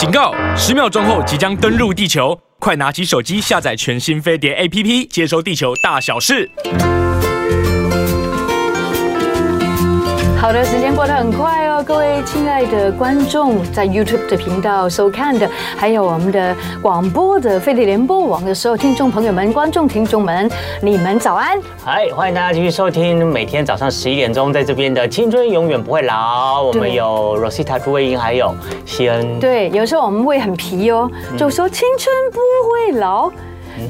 警告！十秒钟后即将登陆地球，快拿起手机下载全新飞碟 APP，接收地球大小事。好的，时间过得很快哦，各位亲爱的观众，在 YouTube 的频道收看的，还有我们的广播的飞碟联播网的所有听众朋友们、观众听众们，你们早安！嗨，欢迎大家继续收听每天早上十一点钟在这边的《青春永远不会老》，我们有 Rosita 朱慧英，还有西恩。对，有时候我们会很皮哦，就说青春不会老。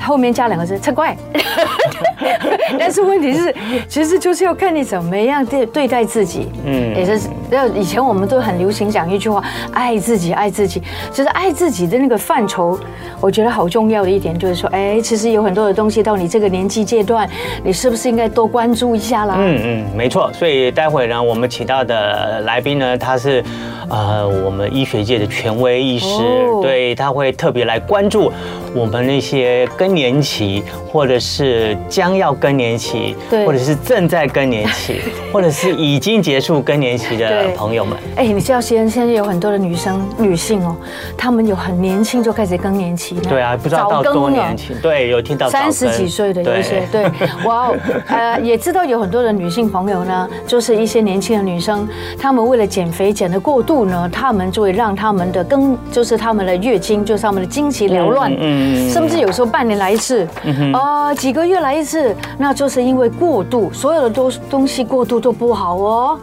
后面加两个字，嗔怪。但是问题是，其实就是要看你怎么样对对待自己。嗯，也是要以前我们都很流行讲一句话，爱自己，爱自己。就是爱自己的那个范畴，我觉得好重要的一点就是说，哎，其实有很多的东西到你这个年纪阶段，你是不是应该多关注一下啦？嗯嗯，没错。所以待会呢，我们请到的来宾呢，他是呃我们医学界的权威医师，哦、对，他会特别来关注我们那些。更年期，或者是将要更年期，对，或者是正在更年期，或者是已经结束更年期的朋友们。哎，你知道现在现在有很多的女生女性哦，她们有很年轻就开始更年期。对啊，不知道到多年轻。对，有听到三十几岁的有一些。对，哇，呃，也知道有很多的女性朋友呢，就是一些年轻的女生，她们为了减肥减的过度呢，她们就会让她们的更，就是她们的月经，就是她们的经期缭乱，嗯，甚至有时候半年来一次，呃，几个月来一次，那就是因为过度，所有的东东西过度都不好哦。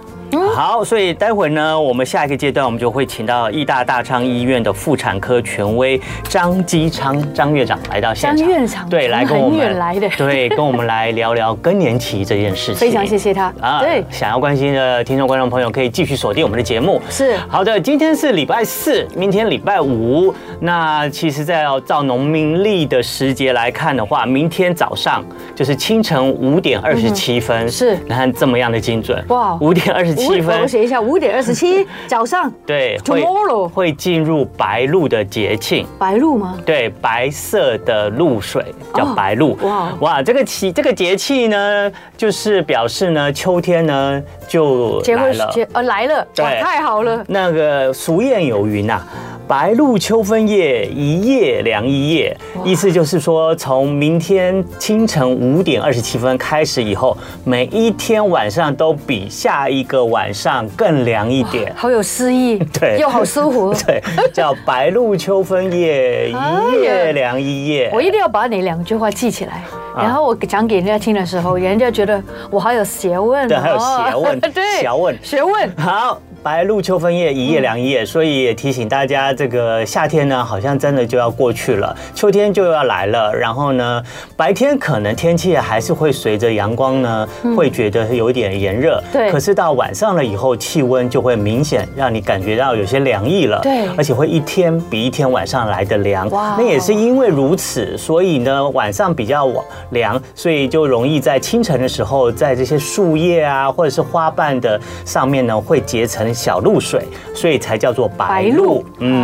好，所以待会呢，我们下一个阶段，我们就会请到义大大昌医院的妇产科权威张基昌张院长来到现场。张院长，对，来跟我们来的，对，跟我们来聊聊更年期这件事情。非常谢谢他啊。对，想要关心的听众观众朋友可以继续锁定我们的节目。是，好的，今天是礼拜四，明天礼拜五。那其实，在要照农民历的时节来看的话，明天早上就是清晨五点二十七分。是，你看这么样的精准。哇，五点二十七分。我写一下，五点二十七早上。对，tomorrow 会进入白露的节庆。白露吗？对，白色的露水叫白露。哇哇，这个气这个节气呢，就是表示呢，秋天呢就来了。结呃来了，对，太好了。那个俗谚有云呐。白露秋分夜，一夜凉一夜。意思就是说，从明天清晨五点二十七分开始以后，每一天晚上都比下一个晚上更凉一点。好有诗意，对，又好舒服，对，叫白露秋分夜，一夜凉一夜。我一定要把你两句话记起来，然后我讲给人家听的时候，人家觉得我好有学问，对，还有学问，对，学问，学问，好。白露秋分夜，一夜凉一夜，所以也提醒大家，这个夏天呢，好像真的就要过去了，秋天就要来了。然后呢，白天可能天气还是会随着阳光呢，会觉得有点炎热。对。可是到晚上了以后，气温就会明显让你感觉到有些凉意了。对。而且会一天比一天晚上来的凉。哇。那也是因为如此，所以呢，晚上比较晚凉，所以就容易在清晨的时候，在这些树叶啊，或者是花瓣的上面呢，会结成。小露水，所以才叫做白露。嗯，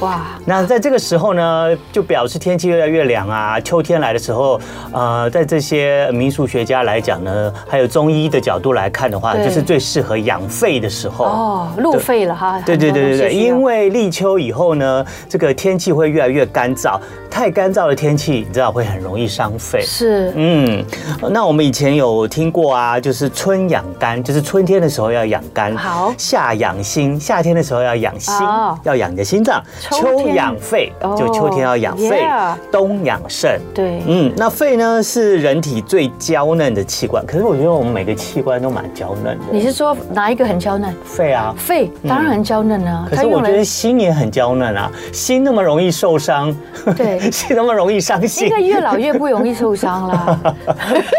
哇，那在这个时候呢，就表示天气越来越凉啊。秋天来的时候，呃，在这些民俗学家来讲呢，还有中医的角度来看的话，就是最适合养肺的时候。哦，露肺了哈。对对对对对，因为立秋以后呢，这个天气会越来越干燥，太干燥的天气，你知道会很容易伤肺。是，嗯，那我们以前有听过啊，就是春养肝，就是春天的时候要养肝。好。夏养心，夏天的时候要养心，要养你的心脏。秋养肺，就秋天要养肺。冬养肾，对，嗯，那肺呢是人体最娇嫩的器官，可是我觉得我们每个器官都蛮娇嫩的。你是说哪一个很娇嫩？肺啊，肺当然很娇嫩啊。可是我觉得心也很娇嫩啊，心那么容易受伤，对，心那么容易伤心。应该越老越不容易受伤啦。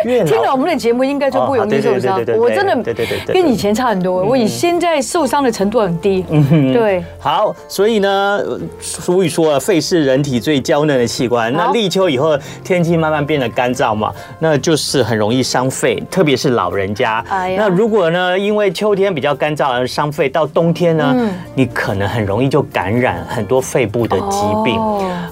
听了我们的节目应该就不容易受伤。我真的对对对跟以前差很多。我以现在受伤的程度很低，嗯哼，对。好，所以呢，俗语说啊，肺是人体最娇嫩的器官。那立秋以后，天气慢慢变得干燥嘛，那就是很容易伤肺，特别是老人家。哎呀，那如果呢，因为秋天比较干燥而伤肺，到冬天呢，你可能很容易就感染很多肺部的疾病。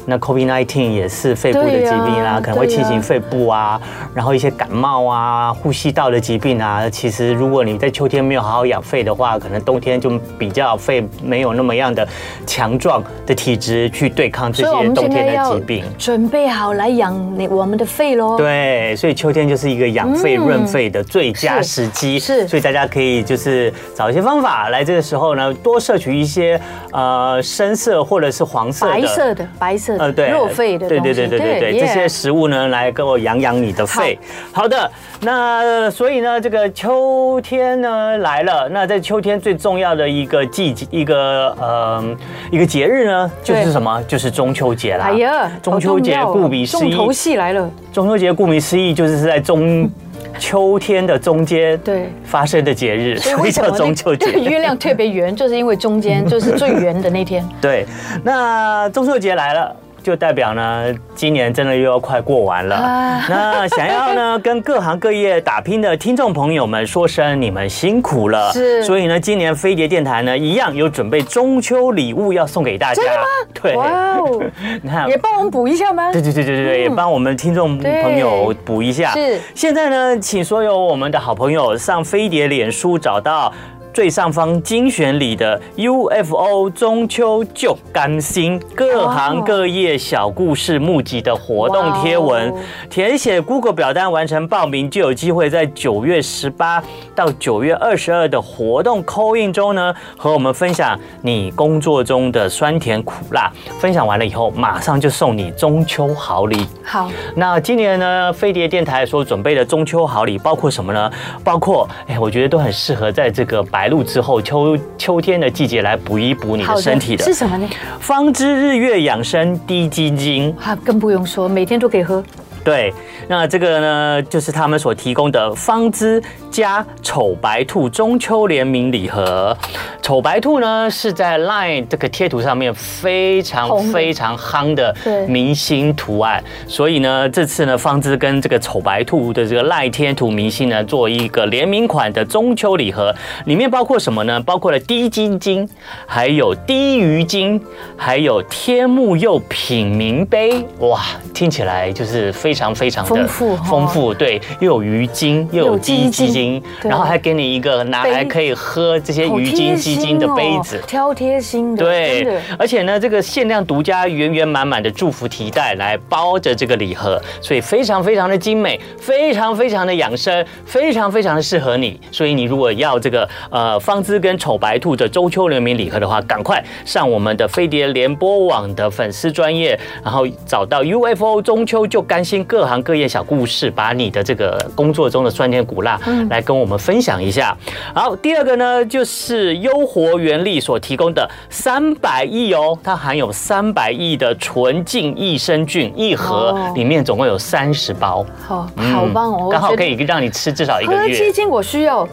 那 COVID-19 也是肺部的疾病啊，可能会侵袭肺部啊，然后一些感冒啊、呼吸道的疾病啊，其实如果你在秋天没有好好养肺的话，可能冬天就比较肺没有那么样的强壮的体质去对抗这些冬天的疾病。准备好来养你我们的肺喽。对，所以秋天就是一个养肺润肺的最佳时机。是，所以大家可以就是找一些方法来这个时候呢，多摄取一些呃深色或者是黄色的、白色的、白色的呃对润肺的。对对对对对对，这些食物呢来给我养养你的肺。好的，那所以呢，这个秋天呢来了，那在秋天最重要的一个季节，一个呃一个节日呢，就是什么？就是中秋节啦。哎呀，中秋节顾名思义，重头戏来了。中秋节顾名思义，就是在中 秋天的中间对发生的节日，所以叫中秋节。月亮特别圆，就是因为中间就是最圆的那天。对，那中秋节来了。就代表呢，今年真的又要快过完了。那想要呢，跟各行各业打拼的听众朋友们说声你们辛苦了。是。所以呢，今年飞碟电台呢，一样有准备中秋礼物要送给大家。真的吗？对。哇哦！你看，也帮我们补一下吗？对对对对对，也帮我们听众朋友补一下。是。现在呢，请所有我们的好朋友上飞碟脸书找到。最上方精选里的 UFO 中秋就甘心，各行各业小故事募集的活动贴文，填写 Google 表单完成报名，就有机会在九月十八到九月二十二的活动 call in 中呢，和我们分享你工作中的酸甜苦辣。分享完了以后，马上就送你中秋好礼。好，那今年呢，飞碟电台所准备的中秋好礼包括什么呢？包括，哎，我觉得都很适合在这个白。白露之后，秋秋天的季节来补一补你的身体的，的是什么呢？方知日月养生滴鸡精，啊，更不用说，每天都可以喝。对，那这个呢，就是他们所提供的方知加丑白兔中秋联名礼盒。丑白兔呢，是在 LINE 这个贴图上面非常非常夯的明星图案，所以呢，这次呢，方知跟这个丑白兔的这个 LINE 贴图明星呢，做一个联名款的中秋礼盒，里面包括什么呢？包括了低金金，还有低鱼精，还有天目釉品茗杯。哇，听起来就是非常非常的丰富丰富，对，又有鱼精，又有鸡鸡精，然后还给你一个拿来可以喝这些鱼精鸡精的杯子，挑贴心的，对，而且呢，这个限量独家圆圆满满的祝福提袋来包着这个礼盒，所以非常非常的精美，非常非常的养生，非常非常的适合你。所以你如果要这个呃方姿跟丑白兔的中秋联名礼盒的话，赶快上我们的飞碟联播网的粉丝专业，然后找到 UFO 中秋就甘心各行各业小故事，把你的这个工作中的酸甜苦辣来跟我们分享一下。好，第二个呢就是优。活原力所提供的三百亿哦，它含有三百亿的纯净益生菌，一盒里面总共有三十包，好，好棒哦，刚好可以让你吃至少一个月。喝鸡精我需要。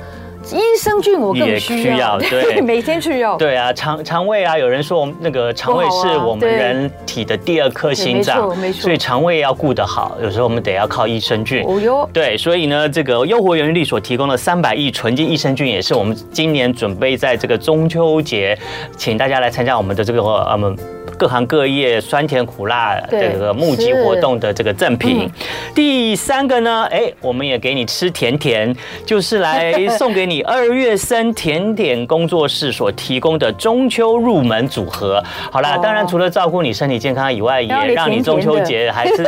益生菌我更需要，对，每天去要。对啊，肠肠胃啊，有人说我们那个肠胃是我们人体的第二颗心脏，没错，所以肠胃要顾得好，有时候我们得要靠益生菌。哦哟，对，所以呢，这个优活源力所提供的三百亿纯净益生菌，也是我们今年准备在这个中秋节，请大家来参加我们的这个呃。各行各业酸甜苦辣这个募集活动的这个赠品，嗯、第三个呢，哎，我们也给你吃甜甜，就是来送给你二月生甜点工作室所提供的中秋入门组合。好啦，当然除了照顾你身体健康以外，也让你中秋节还是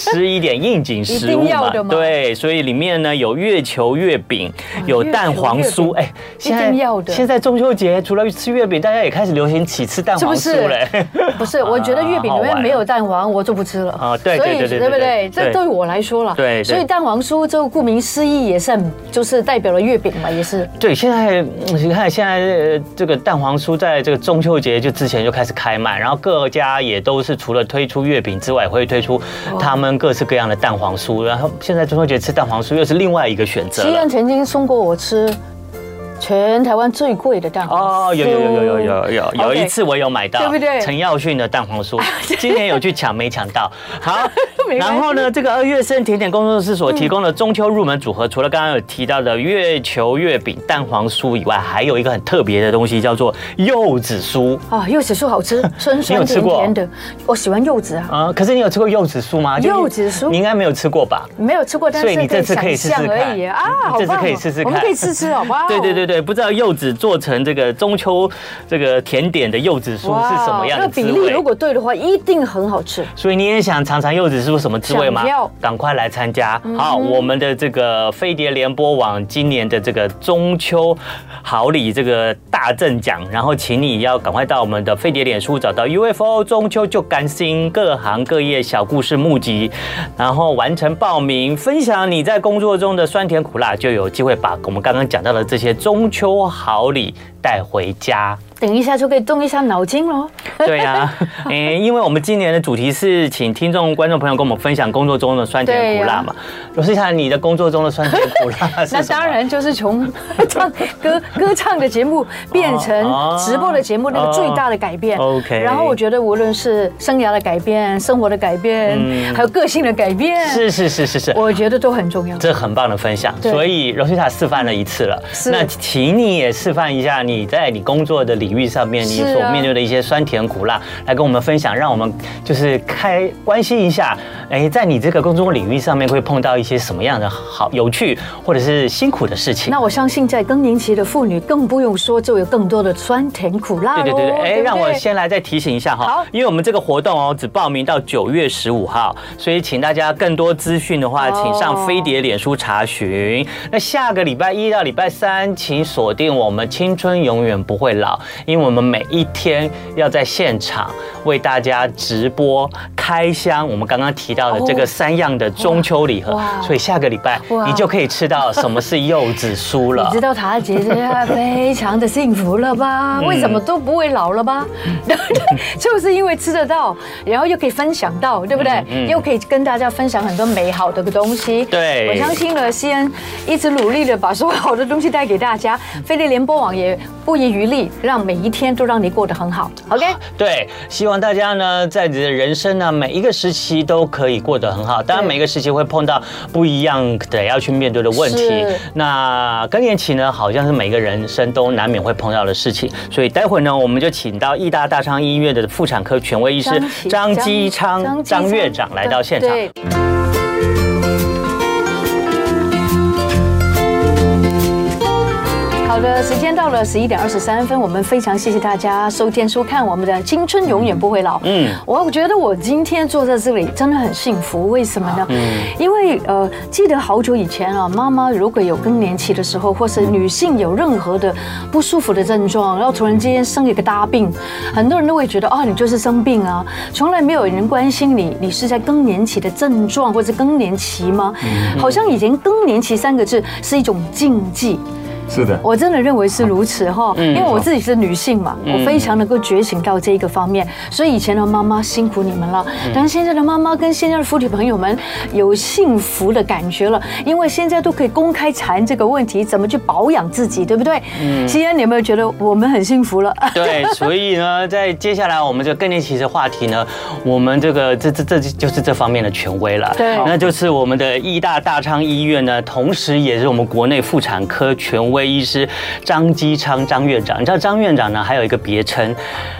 吃一点应景食物 嘛。对，所以里面呢有月球月饼，有蛋黄酥。哎，现在现在中秋节除了吃月饼，大家也开始流行起吃蛋黄酥嘞。不是，我觉得月饼里面没有蛋黄，我就不吃了。啊，对对对对，对不对？这对我来说了。对，所以蛋黄酥就顾名思义也是很，就是代表了月饼嘛，也是。对，现在你看，现在这个蛋黄酥在这个中秋节就之前就开始开卖，然后各家也都是除了推出月饼之外，也会推出他们各式各样的蛋黄酥。然后现在中秋节吃蛋黄酥又是另外一个选择。西安曾经送过我吃。全台湾最贵的蛋黄酥哦，有有有有有有有有一次我有买到，对不对？陈耀迅的蛋黄酥，今天有去抢没抢到？好，然后呢，这个二月生甜点工作室所提供的中秋入门组合，除了刚刚有提到的月球月饼、蛋黄酥以外，还有一个很特别的东西，叫做柚子酥啊。柚子酥好吃，酸酸甜甜的，我喜欢柚子啊。啊，可是你有吃过柚子酥吗？柚子酥你应该没有吃过吧？没有吃过，但是所以你这次可以试试看而已啊，这次可以试试看，我们可以试吃，好不好？对对对。对，不知道柚子做成这个中秋这个甜点的柚子酥是什么样的滋味？那比例如果对的话，一定很好吃。所以你也想尝尝柚子酥什么滋味吗？要，赶快来参加！好，我们的这个飞碟联播网今年的这个中秋好礼这个大赠奖，然后请你要赶快到我们的飞碟脸书找到 UFO 中秋就甘心各行各业小故事募集，然后完成报名，分享你在工作中的酸甜苦辣，就有机会把我们刚刚讲到的这些中中秋好礼带回家。等一下就可以动一下脑筋喽。对呀，嗯，因为我们今年的主题是请听众、观众朋友跟我们分享工作中的酸甜苦辣嘛。罗西塔，你的工作中的酸甜苦辣？那当然就是从唱 歌、歌唱的节目变成直播的节目那个最大的改变。OK。然后我觉得无论是生涯的改变、生活的改变，还有个性的改变，是是是是是，我觉得都很重要。这很棒的分享。所以罗西塔示范了一次了，那请你也示范一下你在你工作的领域上面你所面对的一些酸甜苦辣，来跟我们分享，让我们就是开关心一下，哎，在你这个工作领域上面会碰到一些什么样的好有趣或者是辛苦的事情？那我相信在更年期的妇女更不用说，就有更多的酸甜苦辣。对对对对，哎，让我先来再提醒一下哈，好，因为我们这个活动哦，只报名到九月十五号，所以请大家更多资讯的话，请上飞碟脸书查询。那下个礼拜一到礼拜三，请锁定我们青春永远不会老，因为我们。每一天要在现场为大家直播开箱，我们刚刚提到的这个三样的中秋礼盒，所以下个礼拜你就可以吃到什么是柚子酥了。你知道塔姐姐非常的幸福了吧？为什么都不会老了吧？就是因为吃得到，然后又可以分享到，对不对？又可以跟大家分享很多美好的个东西。对，我相信了，西恩一直努力的把所有好的东西带给大家，飞利联播网也不遗余力，让每一天。都让你过得很好，OK？对，希望大家呢，在你的人生呢，每一个时期都可以过得很好。当然，每一个时期会碰到不一样的要去面对的问题。那更年期呢，好像是每个人生都难免会碰到的事情。所以待会呢，我们就请到义大大昌医院的妇产科权威医师张基昌张院长来到现场。好的，时间到了十一点二十三分，我们非常谢谢大家收听收看我们的《青春永远不会老》。嗯，我觉得我今天坐在这里真的很幸福，为什么呢？嗯，因为呃，记得好久以前啊，妈妈如果有更年期的时候，或是女性有任何的不舒服的症状，然后突然之间生一个大病，很多人都会觉得啊，你就是生病啊，从来没有人关心你，你是在更年期的症状或者更年期吗？好像以前更年期三个字是一种禁忌。是的，我真的认为是如此哈，因为我自己是女性嘛，我非常能够觉醒到这一个方面，所以以前的妈妈辛苦你们了，但是现在的妈妈跟现在的妇女朋友们有幸福的感觉了，因为现在都可以公开谈这个问题，怎么去保养自己，对不对？嗯，西安，你有没有觉得我们很幸福了？对，所以呢，在接下来我们这更年期的话题呢，我们这个这这这就是这方面的权威了，对，那就是我们的医大大昌医院呢，同时也是我们国内妇产科权威。位医师张基昌张院长，你知道张院长呢，还有一个别称，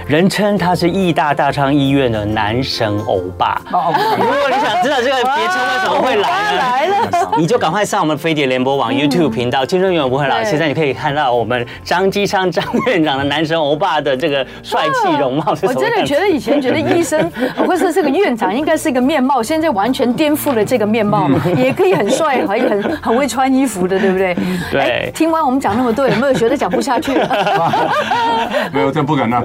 人称他是义大大昌医院的男神欧巴。哦如果你想知道这个别称为什么会来呢？来了，你就赶快上我们飞碟联播网 YouTube 频道，青春永远不会老。现在你可以看到我们张基昌张院长的男神欧巴的这个帅气容貌。我真的觉得以前觉得医生 或是这个院长应该是一个面貌，现在完全颠覆了这个面貌，也可以很帅，还很很会穿衣服的，对不对？对。听完。我们讲那么多，有没有觉得讲不下去了？没有，这不敢当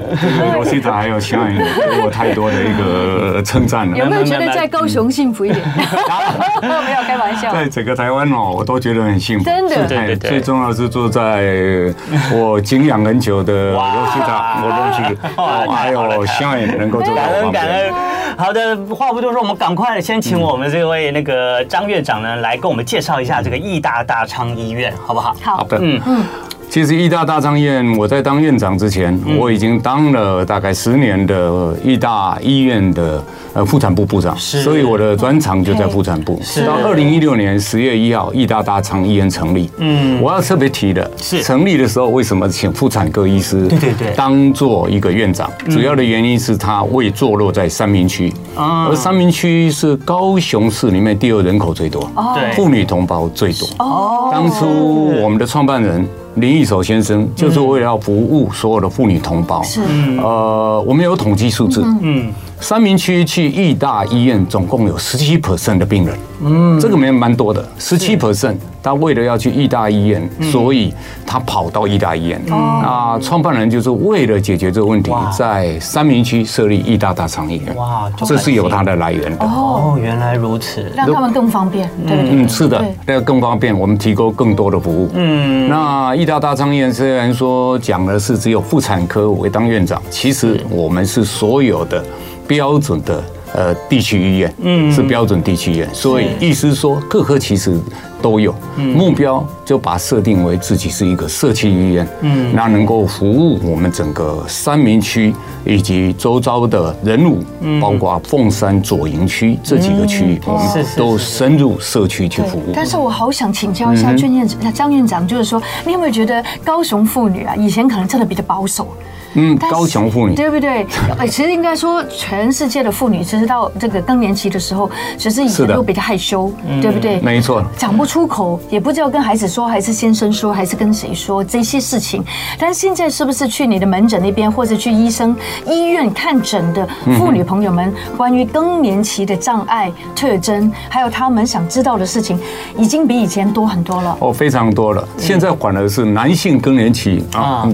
罗西达还有小颖给我太多的一个称赞了。有没有觉得在高雄幸福一点？没有开玩笑。在整个台湾哦，我都觉得很幸福。真的，对对，最重要是坐在我敬仰很久的罗西达，我东西，还有小颖能够做到我旁边。好的，话不多说，我们赶快先请我们这位那个张院长呢来跟我们介绍一下这个义大大昌医院，好不好？好的，嗯。嗯。其实义大大昌院，我在当院长之前，我已经当了大概十年的义大医院的呃妇产部部长，所以我的专长就在妇产部。到二零一六年十月一号，义大大昌医院成立。嗯，我要特别提的是，成立的时候为什么请妇产科医师？对对对，当做一个院长，主要的原因是他位坐落在三明区，而三明区是高雄市里面第二人口最多，对，妇女同胞最多。哦，当初我们的创办人。林义守先生就是为了要服务所有的妇女同胞。是，呃，我们有统计数字。嗯。三明区去义大医院总共有十七 percent 的病人，嗯，这个没蛮多的，十七 percent。他为了要去义大医院，所以他跑到义大医院。那创办人就是为了解决这个问题，在三明区设立义大大昌医院。哇，这是有它的来源的。哦，原来如此，让他们更方便，对不对？嗯，是的，那更方便，我们提供更多的服务。嗯，那义大大昌医院虽然说讲的是只有妇产科为当院长，其实我们是所有的。标准的呃地区医院，嗯，是标准地区医院，所以意思说各科其实都有，目标就把设定为自己是一个社区医院，嗯，那能够服务我们整个三民区以及周遭的人物，包括凤山左营区这几个区域，我们都深入社区去服务。但是我好想请教一下张院长，张院长，就是说，你有没有觉得高雄妇女啊，以前可能真的比较保守？嗯，高雄妇女对不对？哎，其实应该说，全世界的妇女，其实到这个更年期的时候，其实以前都比较害羞，对不对？没错，讲不出口，也不知道跟孩子说，还是先生说，还是跟谁说这些事情。但是现在是不是去你的门诊那边，或者去医生医院看诊的妇女朋友们，关于更年期的障碍特征，还有他们想知道的事情，已经比以前多很多了。哦，非常多了。现在反而是男性更年期啊，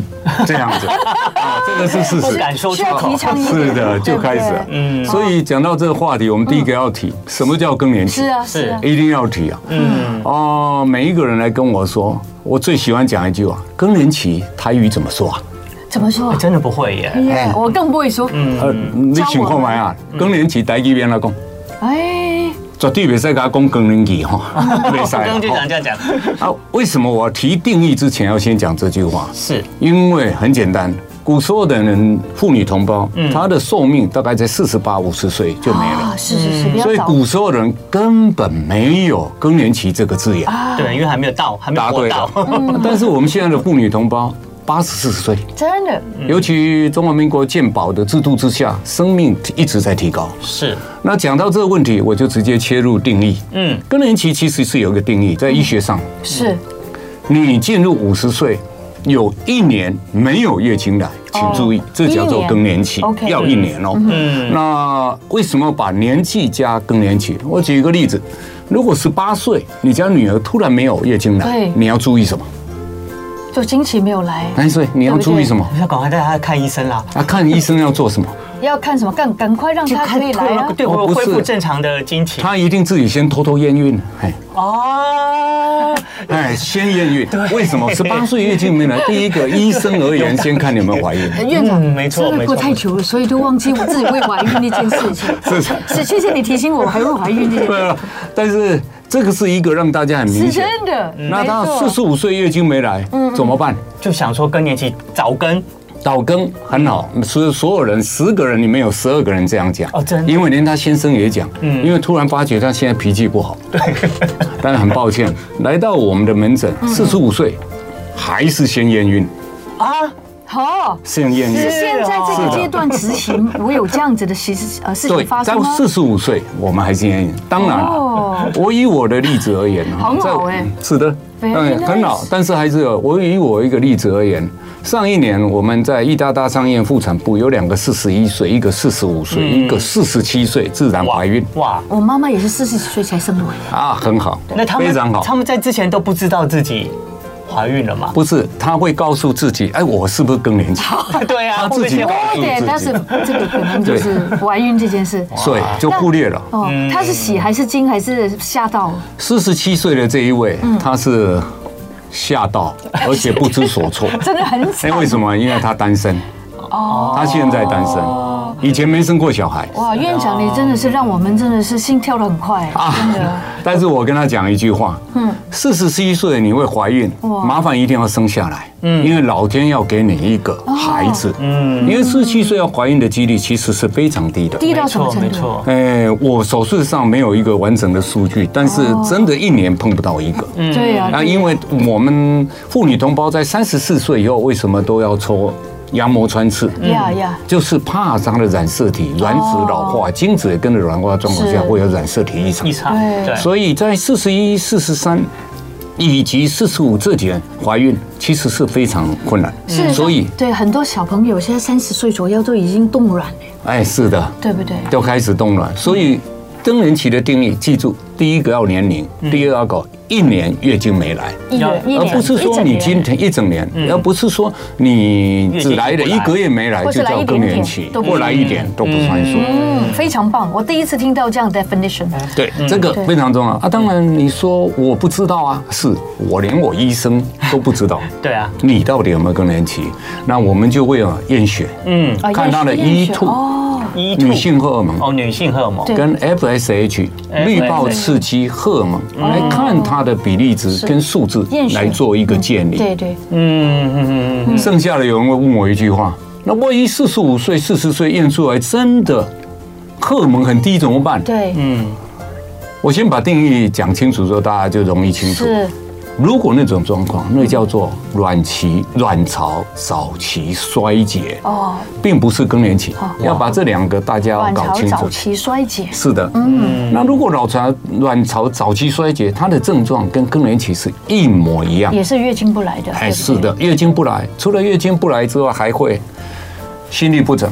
这样子。这个是事实，是的，就开始了。嗯，所以讲到这个话题，我们第一个要提，什么叫更年期？是啊，是，一定要提啊。嗯，哦，每一个人来跟我说，我最喜欢讲一句话：更年期台语怎么说啊？怎么说？真的不会耶，我更不会说。嗯，你请看麦啊，更年期台语边来讲？哎，绝对别再给他讲更年期哈，别再。刚刚就讲这样讲啊？为什么我提定义之前要先讲这句话？是因为很简单。古时候的人，妇女同胞，她的寿命大概在四十八、五十岁就没了。是是是，所以古时候的人根本没有更年期这个字眼。对，因为还没有到，还没活到。但是我们现在的妇女同胞，八十四十岁，真的。尤其中华民国健保的制度之下，生命一直在提高。是。那讲到这个问题，我就直接切入定义。嗯，更年期其实是有一个定义，在医学上是，你进入五十岁。有一年没有月经来，请注意，这叫做更年期，要一年哦。嗯，那为什么把年纪加更年期？我举一个例子，如果十八岁，你家女儿突然没有月经来，你要注意什么？就经期没有来。但是你要注意什么？要赶快带她看医生啦。啊，看医生要做什么？要看什么？赶赶快让她可以来啊！对，我恢复正常的经期。她一定自己先偷偷验孕，哎。哦。哎，先验孕。为什么十八岁月经没来？第一个医生而言，先看你有没有怀孕。院长，没错，真的过太久了，所以就忘记我自己会怀孕那件事情。是 是，谢谢你提醒我，还会怀孕这件事。对啊，但是这个是一个让大家很明显。是真的。那他四十五岁月经没来，怎么办？就想说更年期早更。早更很好，所以所有人十个人里面有十二个人这样讲。哦，真的，因为连他先生也讲，嗯，因为突然发觉他现在脾气不好，对，但是很抱歉，来到我们的门诊，四十五岁还是先验孕。啊，好，先验孕，是。现在这个阶段执行，我有这样子的事呃事情发生吗？在四十五岁我们还是验孕，当然了，我以我的例子而言，很好哎，是的，嗯，很好，但是还是有，我以我一个例子而言。上一年我们在义大大昌医院妇产部有两个四十一岁，一个四十五岁，一个四十七岁自然怀孕。哇！我妈妈也是四十几岁才生我。啊，很好，那他们非常好。他们在之前都不知道自己怀孕了吗？不是，他会告诉自己，哎，我是不是更年期？对啊，他自己告诉自己。但是这个可能就是怀孕这件事，所以就忽略了。哦，他是喜还是惊还是吓到？四十七岁的这一位，他是。吓到，而且不知所措，真的很为什么？因为他单身，哦，他现在单身，以前没生过小孩。哇，院长你真的是让我们真的是心跳的很快，真的。但是我跟他讲一句话，嗯，四十七岁你会怀孕，麻烦一定要生下来，嗯，因为老天要给你一个孩子，嗯，因为四十七岁要怀孕的几率其实是非常低的，低到什么程度？哎，我手术上没有一个完整的数据，但是真的一年碰不到一个，嗯，对呀。那因为我们妇女同胞在三十四岁以后，为什么都要抽？羊膜穿刺，呀呀，就是怕它的染色体卵子老化，精子也跟着软化状况下会有染色体异常。异常，对。所以在四十一、四十三以及四十五这几年怀孕，其实是非常困难。是，所以对很多小朋友现在三十岁左右都已经冻卵了。哎，是的，对不对？都开始冻卵，所以。更年期的定义，记住，第一个要年龄，第二个要搞一年月经没来，而不是说你今天一整年，而不是说你只来了一个月没来就叫更年期，或来一点都不算数。嗯，非常棒，我第一次听到这样的 definition。对，这个非常重要啊。当然你说我不知道啊，是我连我医生都不知道。对啊，你到底有没有更年期？那我们就会啊验血，嗯，看他的 E2。女性荷尔蒙哦，女性荷尔蒙跟 FSH 滤泡刺激荷尔蒙来看它的比例值跟数字来做一个建立。对对，嗯嗯嗯。剩下的有人会问我一句话：那万一四十五岁、四十岁验出来真的荷尔蒙很低怎么办？对，嗯。我先把定义讲清楚之后，大家就容易清楚。如果那种状况，那叫做卵期卵巢早期衰竭哦，并不是更年期。要把这两个大家要搞清楚。早期衰竭是的，嗯。那如果卵巢卵巢早期衰竭，它的症状跟更年期是一模一样，也是月经不来的。哎，是的，月经不来，除了月经不来之外，还会心律不整、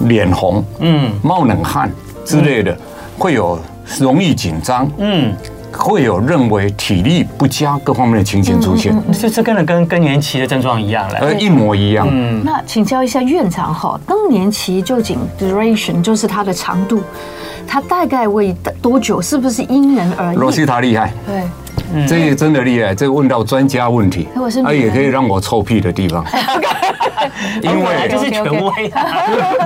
脸红、嗯、冒冷汗之类的，会有容易紧张，嗯。会有认为体力不佳各方面的情形出现，这这跟跟更年期的症状一样了，呃，一模一样。嗯，那请教一下院长哈，更年期究竟 duration 就是它的长度，它大概会多久？是不是因人而异？罗西塔厉害，对，这个真的厉害，这个问到专家问题，他也可以让我臭屁的地方，因为就是权威，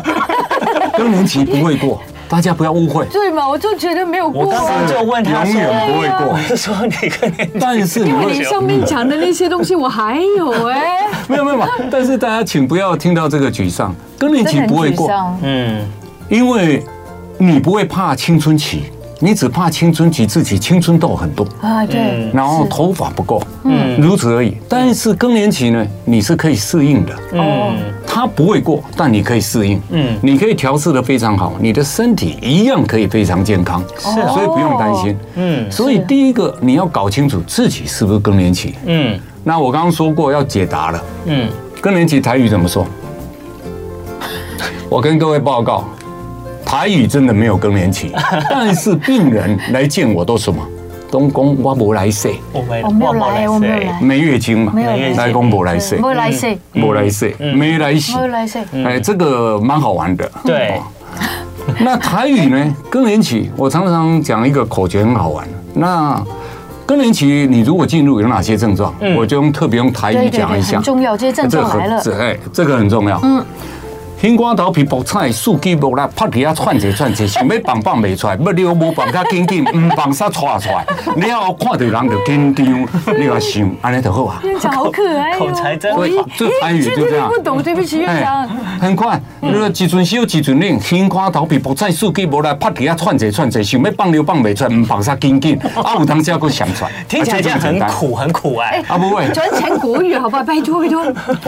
更年期不会过。大家不要误会，对嘛？我就觉得没有过，我刚刚就问他永远不会过。是说哪个年？但是因为你上面讲的那些东西，我还有 哎，没有没有嘛。但是大家请不要听到这个沮丧，更年期不会过，嗯，因为你不会怕青春期。你只怕青春期自己青春痘很多。啊，对，然后头发不够，嗯，如此而已。但是更年期呢，你是可以适应的，哦，它不会过，但你可以适应，嗯，你可以调适的非常好，你的身体一样可以非常健康，是，所以不用担心，嗯。所以第一个你要搞清楚自己是不是更年期，嗯。那我刚刚说过要解答了，嗯，更年期台语怎么说？我跟各位报告。台语真的没有更年期，但是病人来见我都什么？东宫我没来生，我没来，我没来，没月经嘛？没有月经，来讲没来生，没来生，没来生，没来洗，没来洗。哎，这个蛮好玩的。对。那台语呢？更年期，我常常讲一个口诀很好玩。那更年期，你如果进入有哪些症状？我就用特别用台语讲一下。很重要，这些症状来了。哎，这个很重要。嗯。心肝头皮薄菜，四肢无力，拍皮啊喘者喘者，想要放放袂出来，要了无放较紧紧，唔放煞喘出来，你要看到人就紧张，你要想，安尼就好啊。院长好可爱，口才真好。这台语就这样。不懂，对不起，院长。很快，你说几阵烧几阵冷，心肝头皮薄菜，四肢无力，拍皮啊喘者喘者，想要放了放袂出来，唔放煞紧紧，啊有当时还佫想出来。听起来这样很苦，很苦哎。啊不会，转成国语好不好？拜托拜托，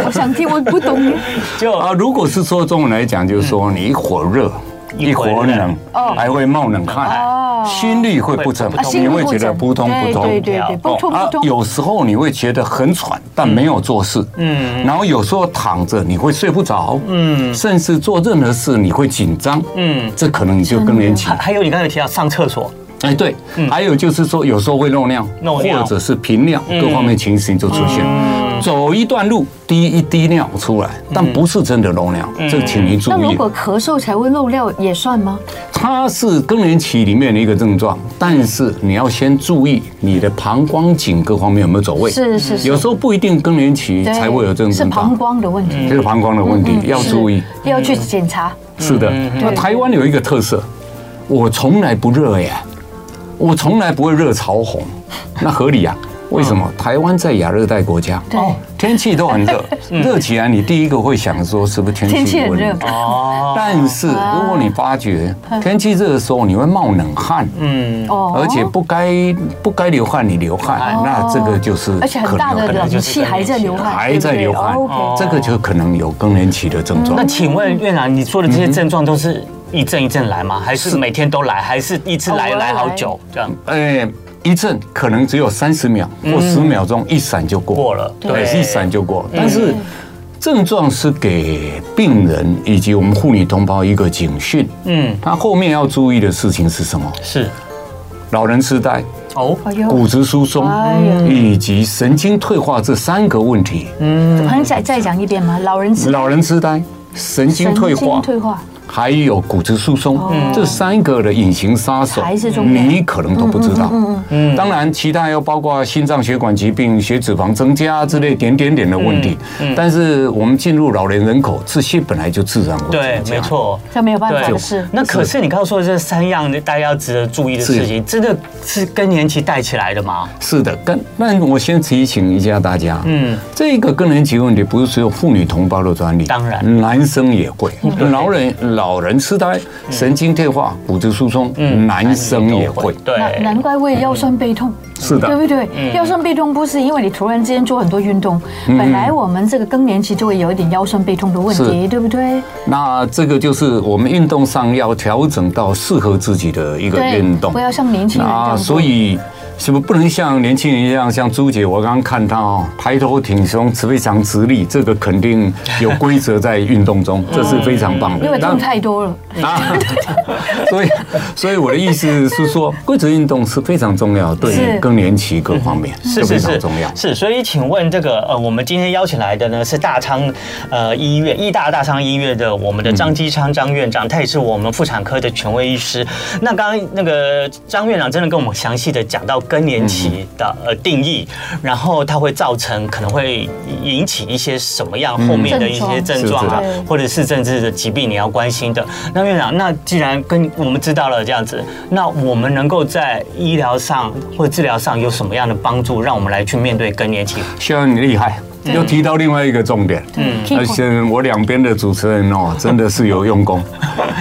我想听，我不懂。就啊，如果是说中文来讲，就是说你一会儿热。一会儿冷，还会冒冷汗，心率会不整，你会觉得扑通扑通，对对对，扑通扑通。有时候你会觉得很喘，但没有做事，嗯。然后有时候躺着你会睡不着，嗯。甚至做任何事你会紧张，嗯。这可能你就更年期。还有你刚才提到上厕所。哎，对，还有就是说，有时候会漏尿，或者是频尿，各方面情形就出现。走一段路滴一滴尿出来，但不是真的漏尿，这请您注意。那如果咳嗽才会漏尿也算吗？它是更年期里面的一个症状，但是你要先注意你的膀胱颈各方面有没有走位。是是是。有时候不一定更年期才会有这种症状。是膀胱的问题。这是膀胱的问题，要注意。要去检查。是的，那台湾有一个特色，我从来不热呀，我从来不会热潮红，那合理啊。为什么？台湾在亚热带国家？哦，天气都很热，热起来你第一个会想说是不是天气很热？哦，但是如果你发觉天气热的时候你会冒冷汗，嗯，而且不该不该流汗你流汗，那这个就是而且很大的冷气还在流汗，还在流汗，这个就可能有更年期的症状。那请问院长，你说的这些症状都是一阵一阵来吗？还是每天都来？还是一次来。来好久这样？哎。一阵可能只有三十秒或十秒钟，一闪就过。过了，对，一闪就过。但是症状是给病人以及我们妇女同胞一个警讯。嗯，他后面要注意的事情是什么？是。老人痴呆哦，骨质疏松以及神经退化这三个问题。嗯，可以再再讲一遍吗？老人痴老人痴呆，神经退化。退化。还有骨质疏松，这三个的隐形杀手，你可能都不知道。嗯，当然，其他又包括心脏血管疾病、血脂肪增加之类点点点的问题。但是我们进入老年人口，这些本来就自然会对，没错，这没有办法的事。那可是你刚刚说的这三样，大家要值得注意的事情，真的是更年期带起来的吗？是的，跟那我先提醒一下大家，嗯，这个更年期问题不是只有妇女同胞的专利，当然，男生也会，老人老。老人痴呆、神经退化、骨质疏松，男生也会。对，难怪会腰酸背痛。是的，对不对？腰酸背痛不是因为你突然之间做很多运动，本来我们这个更年期就会有一点腰酸背痛的问题，对不对？那这个就是我们运动上要调整到适合自己的一个运动，不要像年轻人啊，所以。是不是不能像年轻人一样，像朱姐，我刚刚看到哦，抬头挺胸，非常直立，这个肯定有规则在运动中，这是非常棒的。因为动太多了啊，所以所以我的意思是说，规则运动是非常重要，对更年期各方面是非常重要。是，所以请问这个呃，我们今天邀请来的呢是大昌呃医院医大大昌医院的我们的张基昌张院长，他也是我们妇产科的权威医师。那刚刚那个张院长真的跟我们详细的讲到。更年期的呃定义，然后它会造成可能会引起一些什么样后面的一些症状啊，或者是甚至的疾病你要关心的。那院长，那既然跟我们知道了这样子，那我们能够在医疗上或治疗上有什么样的帮助，让我们来去面对更年期？希望你厉害。又提到另外一个重点，嗯，而且我两边的主持人哦，真的是有用功，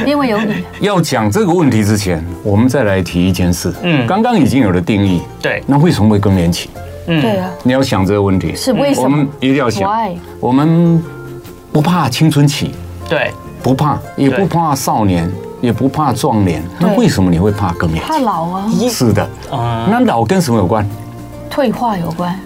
因为有你。要讲这个问题之前，我们再来提一件事，嗯，刚刚已经有了定义，对，那为什么会更年期？嗯，对啊，你要想这个问题，是为什么？我们一定要想，我们不怕青春期，对，不怕，也不怕少年，也不怕壮年，那为什么你会怕更年期？怕老啊，是的，那老跟什么有关？退化有关。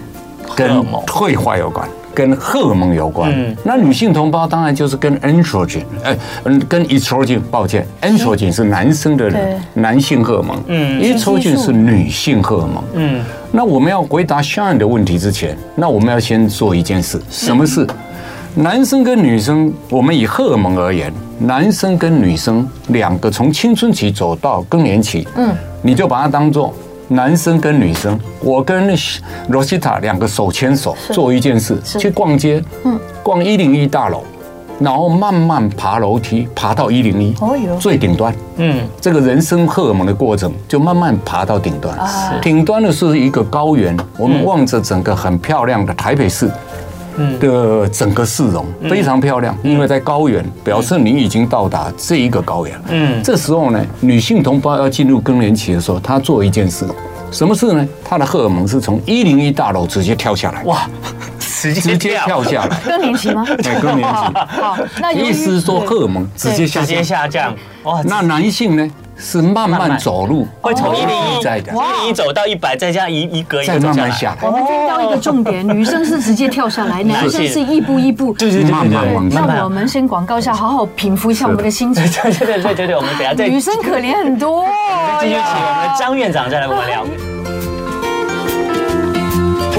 跟退化有关，跟荷尔蒙有关。嗯，那女性同胞当然就是跟 androgen，哎，嗯，跟 estrogen，抱歉，androgen 是男生的男性荷尔蒙，嗯，estrogen 是女性荷尔蒙。嗯，那我们要回答 Shine 的问题之前，那我们要先做一件事，什么事？男生跟女生，我们以荷尔蒙而言，男生跟女生两个从青春期走到更年期，嗯，你就把它当做。男生跟女生，我跟罗西塔两个手牵手做一件事，去逛街，嗯，逛一零一大楼，然后慢慢爬楼梯，爬到一零一最顶端，嗯，这个人生荷尔蒙的过程就慢慢爬到顶端。顶端的是一个高原，我们望着整个很漂亮的台北市的整个市容，非常漂亮，因为在高原，表示你已经到达这一个高原。嗯，这时候呢，女性同胞要进入更年期的时候，她做一件事，什么事呢？她的荷尔蒙是从一零一大楼直接跳下来。哇，直接跳下来。更年期吗？对，更年期。好，那意思是说荷尔蒙直接下降。下降。哇，那男性呢？是慢慢走路，会从一零一在的，一零一走到一百，再加一一格一格慢慢下来。我们听到一个重点，女生是直接跳下来，男生是一步一步，对对对，慢慢往上。那我们先广告一下，好好平复一下我们的心情。对对对对对对，我们等下再。女生可怜很多。继续请我们的张院长再来跟我们聊。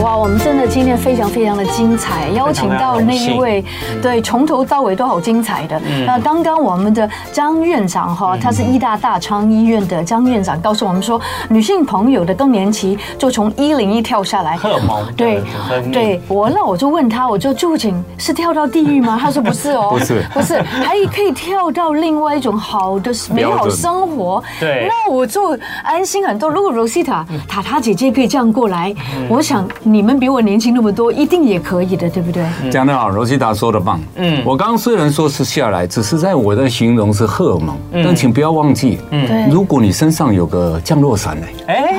哇，我们真的今天非常非常的精彩，邀请到那一位，对，从头到尾都好精彩的。那刚刚我们的张院长哈，他是医大大昌医院的张院长，告诉我们说，女性朋友的更年期就从一零一跳下来，荷尔蒙对对，我那我就问他，我就究竟是跳到地狱吗？他说不是哦，不是不是，还可以跳到另外一种好的美好生活。对，那我就安心很多。如果 Rosita 塔塔姐姐可以这样过来，我想。你们比我年轻那么多，一定也可以的，对不对？讲得好，罗西达说的棒。嗯，我刚刚虽然说是下来，只是在我的形容是荷尔蒙，但请不要忘记，嗯，如果你身上有个降落伞呢？哎，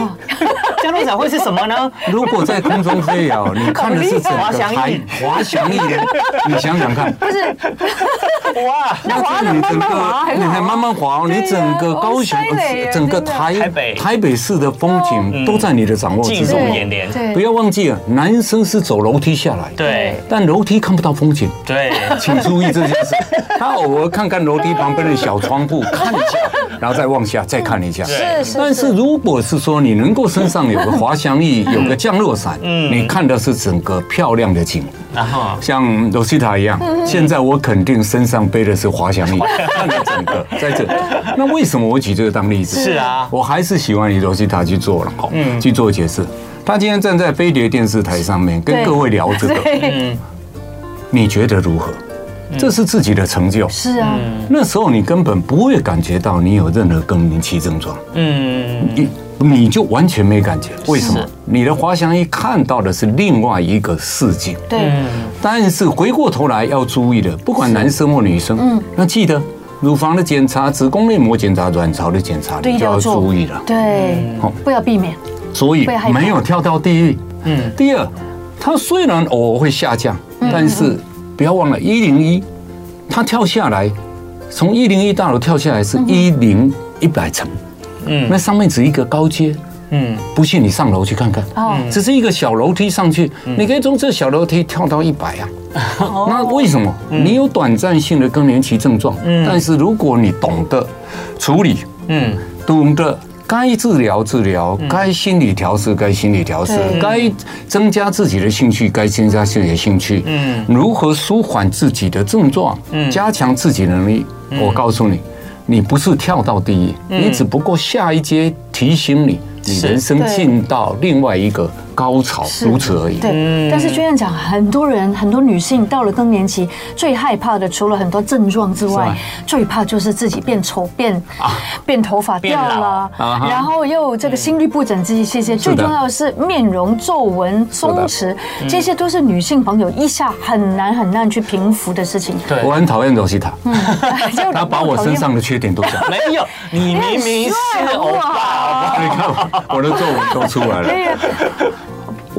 会是什么呢？如果在空中飞啊，你看的是整个台滑翔翼，你想想看，不是，哇，那是你整个，你还慢慢滑，你整个高雄，整个台北。台北市的风景都在你的掌握之中，眼帘，不要忘记。男生是走楼梯下来，对，但楼梯看不到风景，对，请注意这件事。他偶尔看看楼梯旁边的小窗户，看一下，然后再往下再看一下。是是。但是如果是说你能够身上有个滑翔翼，有个降落伞，嗯，你看的是整个漂亮的景。然后像罗西塔一样，现在我肯定身上背的是滑翔翼，看着整个在这。那为什么我举这个当例子？是啊，我还是喜欢以罗西塔去做了，嗯，去做解释。他今天站在飞碟电视台上面跟各位聊这个，你觉得如何？这是自己的成就。是啊，那时候你根本不会感觉到你有任何更年期症状。嗯，你你就完全没感觉。为什么？你的滑翔翼看到的是另外一个世界。对。但是回过头来要注意的，不管男生或女生，嗯，要记得乳房的检查、子宫内膜检查、卵巢的检查，你就要注意了。对，好，不要避免。所以没有跳到地狱。嗯，第二，它虽然偶尔会下降，但是不要忘了一零一，它跳下来，从一零一大楼跳下来是一零一百层，嗯，那上面只一个高阶，嗯，不信你上楼去看看，哦，只是一个小楼梯上去，你可以从这小楼梯跳到一百啊。那为什么？你有短暂性的更年期症状，嗯但是如果你懂得处理，嗯，懂得。该治疗治疗，该心理调试该心理调试，该增加自己的兴趣该增加自己的兴趣。嗯，如何舒缓自己的症状？嗯，加强自己能力。我告诉你，你不是跳到第一，你只不过下一阶提醒你，你人生进到另外一个。高潮如此而已。对，但是居然讲很多人，很多女性到了更年期，最害怕的除了很多症状之外，最怕就是自己变丑、变变头发掉了，然后又这个心律不整这些些。最重要的是面容皱纹、松弛，这些都是女性朋友一下很难很难去平复的事情。对，我很讨厌罗西塔，他把我身上的缺点都讲。没有，你明明是欧巴，你看我的皱纹都出来了。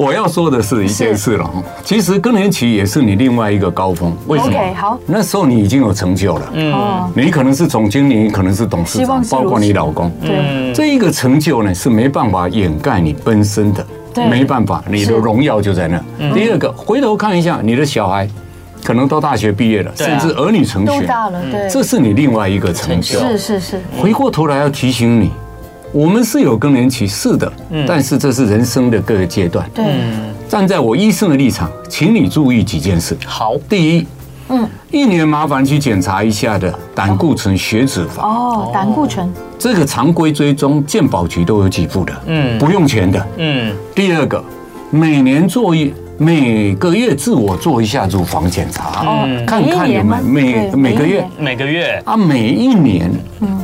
我要说的是一件事了，其实更年期也是你另外一个高峰。为什么？好，那时候你已经有成就了。嗯，你可能是总经理，可能是董事长，包括你老公。对，这一个成就呢是没办法掩盖你本身的，没办法，你的荣耀就在那。第二个，回头看一下你的小孩，可能到大学毕业了，甚至儿女成群，大了，对，这是你另外一个成就。是是是。回过头来要提醒你。我们是有更年期，是的，但是这是人生的各个阶段。对，站在我医生的立场，请你注意几件事。好，第一，嗯，一年麻烦去检查一下的胆固醇、血脂肪。哦，胆固醇，这个常规追踪，健保局都有给付的，嗯，不用钱的，嗯。第二个，每年做一，每个月自我做一下乳房检查，哦，看看有没有每每个月。每个月。啊，每一年，嗯。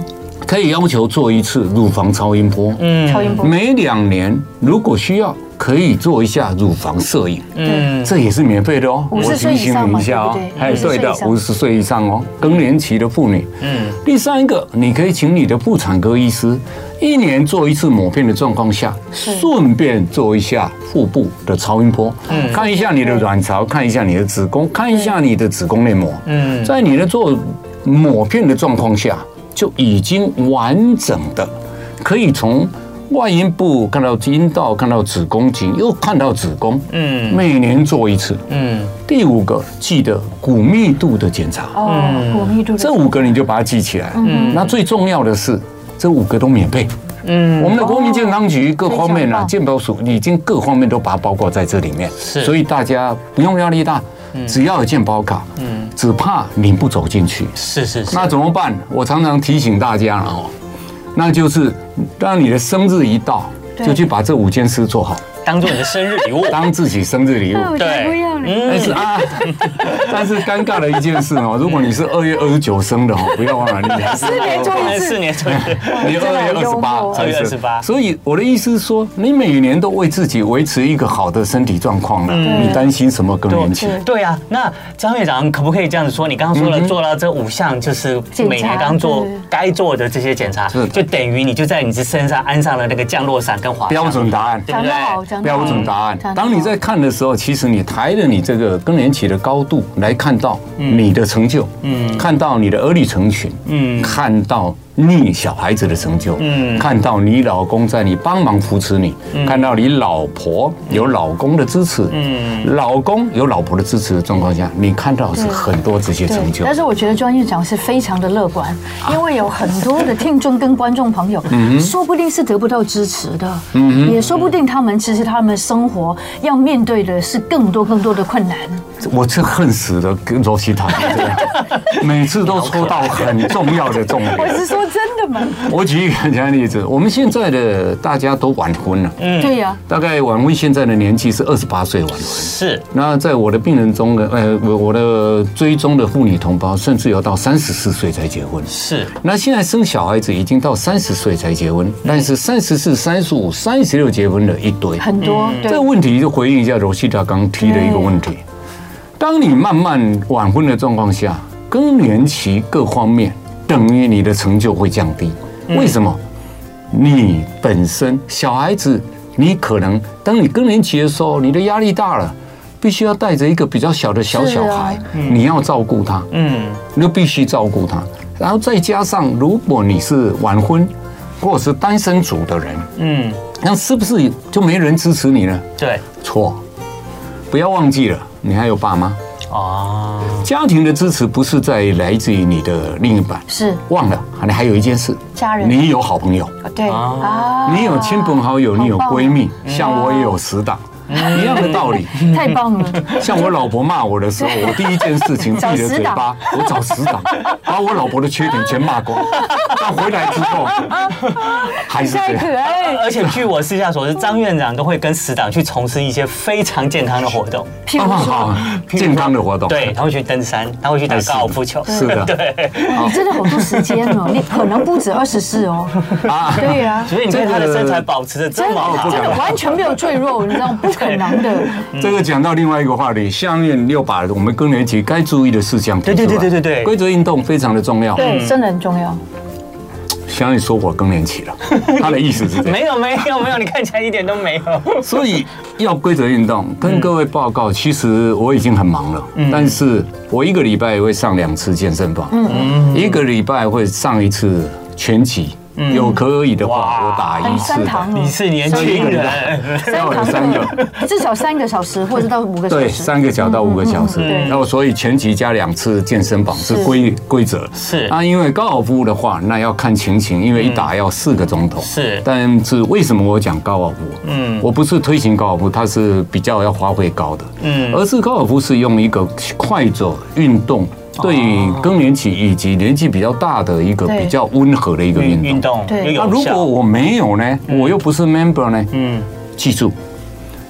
可以要求做一次乳房超音波，嗯，超音波。每两年如果需要可以做一下乳房摄影，嗯，这也是免费的哦。我提醒你一下哦，哎，对的，五十岁以上哦，更年期的妇女，嗯。第三个，你可以请你的妇产科医师一年做一次抹片的状况下，顺便做一下腹部的超音波，嗯，看一下你的卵巢，看一下你的子宫，看一下你的子宫内膜，嗯，在你的做抹片的状况下。就已经完整的可以从外阴部看到阴道，看到子宫颈，又看到子宫。嗯，每年做一次。嗯，第五个记得骨密度的检查。哦，骨密度。这五个你就把它记起来。嗯，那最重要的是这五个都免费。嗯，我们的国民健康局各方面呢、啊，健保署已经各方面都把它包括在这里面，是，所以大家不用压力大，只要有健保卡，嗯，只怕你不走进去，是是是，那怎么办？我常常提醒大家了哦，那就是当你的生日一到，就去把这五件事做好。当做你的生日礼物，当自己生日礼物，对，不要了。但是啊，但是尴尬的一件事哦，如果你是二月二十九生的哦，不要忘了你四年做一次，四年做一次，你二月二十八，二月二十八。所以我的意思是说，你每年都为自己维持一个好的身体状况了，你担心什么更年期？对啊，那张院长可不可以这样子说？你刚刚说了做了这五项，就是每年刚做该做的这些检查，就等于你就在你的身上安上了那个降落伞跟滑标准答案，对不对？标准答案。当你在看的时候，其实你抬着你这个更年期的高度来看到你的成就，嗯，看到你的儿女成群，嗯，看到。你小孩子的成就，嗯，看到你老公在你帮忙扶持你，看到你老婆有老公的支持，嗯，老公有老婆的支持的状况下，你看到是很多这些成就。但是我觉得庄院长是非常的乐观，因为有很多的听众跟观众朋友，嗯，说不定是得不到支持的，嗯，也说不定他们其实他们生活要面对的是更多更多的困难。我是恨死了，跟罗西塔，每次都抽到很重要的重点。我是说。真的吗？我举一个简单例子，我们现在的大家都晚婚了，嗯，对呀，大概晚婚现在的年纪是二十八岁晚婚，是。那在我的病人中的，呃，我我的追踪的妇女同胞，甚至有到三十四岁才结婚，是。那现在生小孩子已经到三十岁才结婚，但是三十四、三十五、三十六结婚的一堆，很多。这个问题就回应一下罗西塔刚提的一个问题：当你慢慢晚婚的状况下，更年期各方面。等于你的成就会降低，为什么？你本身小孩子，你可能当你更年期的时候，你的压力大了，必须要带着一个比较小的小小孩，你要照顾他，嗯，你就必须照顾他。然后再加上，如果你是晚婚或者是单身族的人，嗯，那是不是就没人支持你呢？对，错，不要忘记了，你还有爸妈。哦，家庭的支持不是在来自于你的另一半，是。忘了，你还有一件事，家人，你有好朋友，对。啊，你有亲朋好友，你有闺蜜，像我也有死党。一样的道理，太棒了。像我老婆骂我的时候，我第一件事情闭着嘴巴，我找死党，把我老婆的缺点全骂光。但回来之后，还是太可爱。而且据我私下所知，张院长都会跟死党去从事一些非常健康的活动，譬如说健康的活动，对，他会去登山，他会去打高尔夫球。是的，对。你真的好多时间哦，你可能不止二十四哦。啊，对呀。所以你看他的身材保持的这么好，真的完全没有赘肉，你知道吗？可能的，这个讲到另外一个话题，下面又把我们更年期该注意的事项提出来。对对对对对，规则运动非常的重要，对，真的很重要。相信说我更年期了，他的意思是这样。没有没有没有，你看起来一点都没有。所以要规则运动，跟各位报告，其实我已经很忙了，但是我一个礼拜会上两次健身房，嗯，一个礼拜会上一次拳击。有可以的话，我打一次。你是年轻人，要有三个，至少三个小时，或者到五个小时。对，三个小到五个小时。然后所以前期加两次健身房是规规则。是啊，因为高尔夫的话，那要看情形，因为一打要四个钟头。是，但是为什么我讲高尔夫？嗯，我不是推行高尔夫，它是比较要花费高的。嗯，而是高尔夫是用一个快走运动。对更年期以及年纪比较大的一个比较温和的一个运动。运动对，那如果我没有呢？我又不是 member 呢？嗯，记住，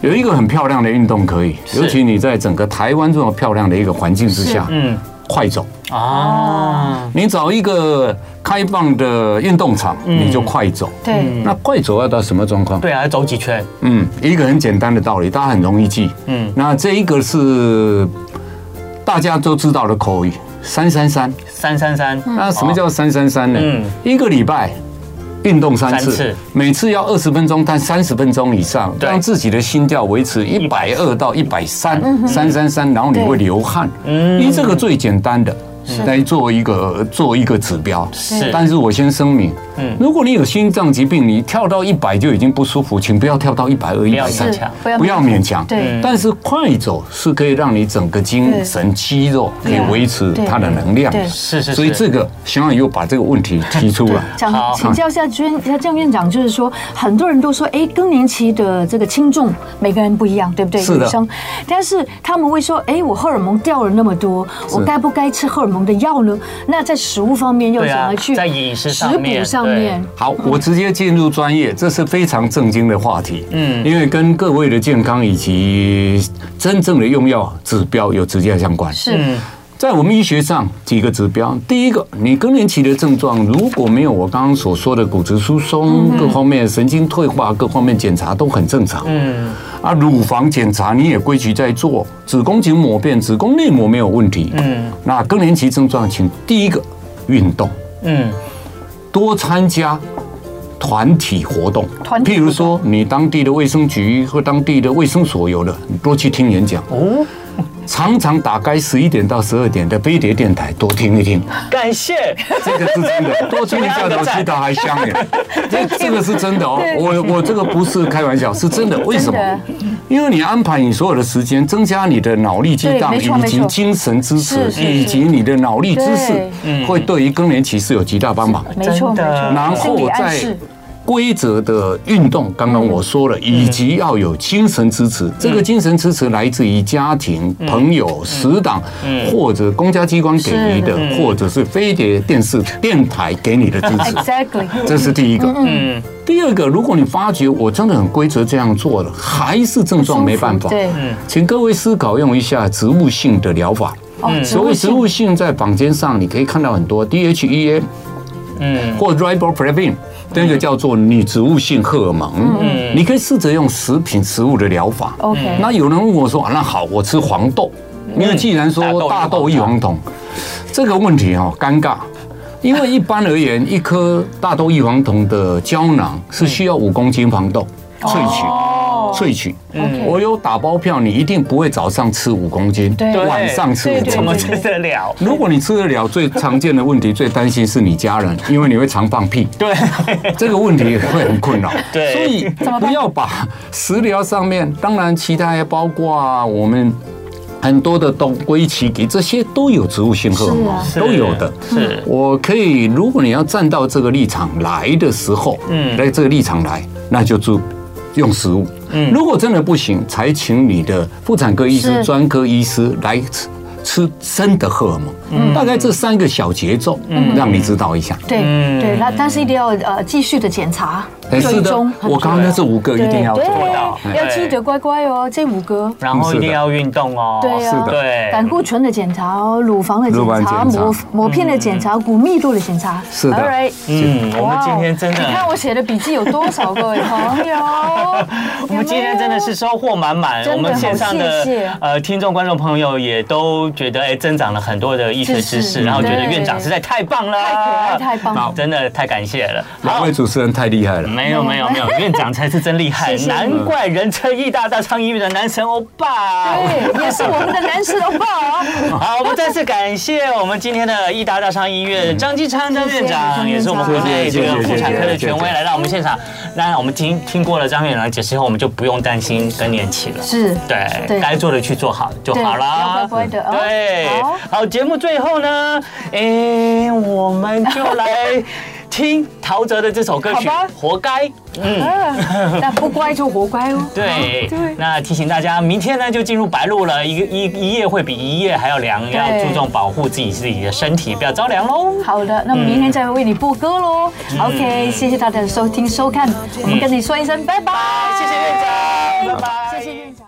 有一个很漂亮的运动可以，尤其你在整个台湾这么漂亮的一个环境之下，嗯，快走啊！你找一个开放的运动场，你就快走。对，那快走要到什么状况？对啊，要走几圈？嗯，一个很简单的道理，大家很容易记。嗯，那这一个是。大家都知道的口语，三三三，三三三。那什么叫三三三呢？嗯，一个礼拜运动三次，每次要二十分钟，但三十分钟以上，让自己的心跳维持一百二到一百三，三三三，然后你会流汗。嗯，因为这个最简单的，来做一个做一个指标。是，但是我先声明，嗯，如果你有心脏疾病，你跳到一百就已经不舒服，请不要跳到一百二、一百三，不要勉强。对，但是快走是可以让你整个精神肌肉可以维持它的能量。是是。所以这个希望又把这个问题提出来。想请教一下姜姜院长，就是说很多人都说，哎，更年期的这个轻重每个人不一样，对不对？是的。但是他们会说，哎，我荷尔蒙掉了那么多，我该不该吃荷尔蒙的药呢？那在食物方面又怎么去？在饮食上面。上面。好，我直接进入专业，这是非常正经的话题。嗯，因为跟各位的健康以及真正的用药指标有直接相关。是。在我们医学上几个指标，第一个，你更年期的症状如果没有我刚刚所说的骨质疏松，各方面神经退化，各方面检查都很正常。嗯，啊，乳房检查你也规矩在做，子宫颈抹片、子宫内膜没有问题。嗯，那更年期症状，请第一个运动，嗯，多参加团体活动，譬如说你当地的卫生局或当地的卫生所有的，你多去听演讲。哦。常常打开十一点到十二点的飞碟电台，多听一听。感谢，这个是真的，多听一下，都气道还香耶。这这个是真的哦，我我这个不是开玩笑，是真的。为什么？因为你安排你所有的时间，增加你的脑力激荡以及精神支持，以及你的脑力知识，会对于更年期是有极大帮忙。没错。然后在。规则的运动，刚刚我说了，以及要有精神支持。这个精神支持来自于家庭、朋友、死党，或者公家机关给你的，或者是飞碟电视电台给你的支持。Exactly，这是第一个。嗯。第二个，如果你发觉我真的很规则这样做了，还是症状没办法，对，请各位思考用一下植物性的疗法。嗯。所谓植物性，在坊间上你可以看到很多 DHEA，嗯，或 Riboflavin，那个叫做女植物性荷尔蒙，嗯，你可以试着用食品食物的疗法。OK，那有人问我说啊，那好，我吃黄豆，因为既然说大豆异黄酮，这个问题哈尴尬，因为一般而言，一颗大豆异黄酮的胶囊是需要五公斤黄豆萃取。萃取，嗯，我有打包票，你一定不会早上吃五公斤，晚上吃五公斤，怎么吃得了？如果你吃得了，最常见的问题，最担心是你家人，因为你会常放屁，对，这个问题会很困扰，对，所以不要把食疗上面，当然其他也包括我们很多的东归期给这些都有植物性荷尔蒙，都有的，是，我可以，如果你要站到这个立场来的时候，嗯，来这个立场来，那就注用食物。如果真的不行，才请你的妇产科医师、专科医师来吃吃真的荷尔蒙。大概这三个小节奏，让你知道一下。对对，那但是一定要呃继续的检查。是的，我刚刚那这五个一定要做到，要记得乖乖哦，这五个。然后一定要运动哦，对啊，对，胆固醇的检查哦，乳房的检查，膜膜片的检查，骨密度的检查。是的，嗯，我们今天真的，你看我写的笔记有多少，个朋友，我们今天真的是收获满满。我们线上的呃听众观众朋友也都觉得哎增长了很多的医学知识，然后觉得院长实在太棒了，太可爱，太棒，真的太感谢了。两位主持人太厉害了。没有没有没有，院长才是真厉害，难怪人称义大大唱医院的男神欧巴，对，也是我们的男神欧巴。好，我们再次感谢我们今天的义大大唱医院张继昌张院长，也是我们国内这个妇产科的权威，来到我们现场。那我们听听过了张院长的解释后，我们就不用担心更年期了。是，对，该做的去做好就好了。乖乖的，对。好，节目最后呢，哎，我们就来。听陶喆的这首歌曲，活该。嗯，那不乖就活该哦。对，那提醒大家，明天呢就进入白露了，一个一一夜会比一夜还要凉，要注重保护自己自己的身体，不要着凉喽。好的，那么明天再为你播歌喽。OK，谢谢大家的收听收看，我们跟你说一声拜拜，谢谢院长，拜拜，谢谢院长。